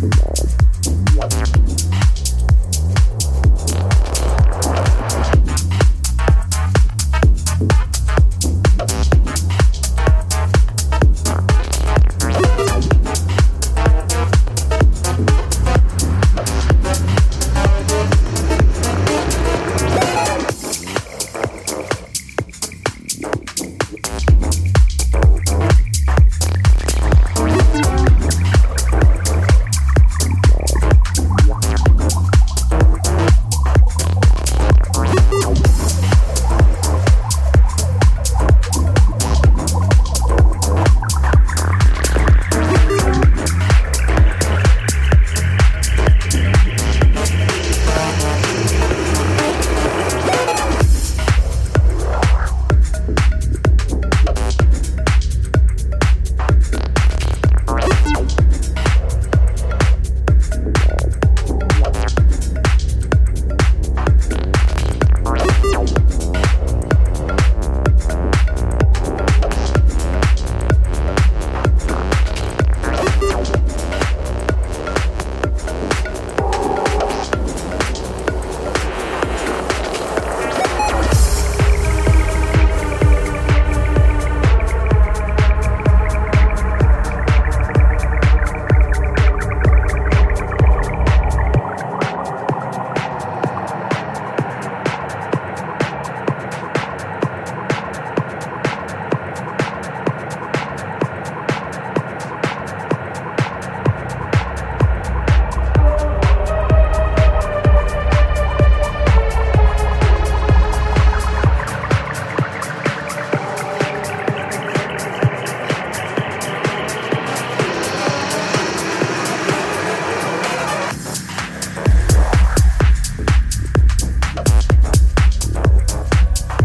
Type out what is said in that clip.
tomorrow.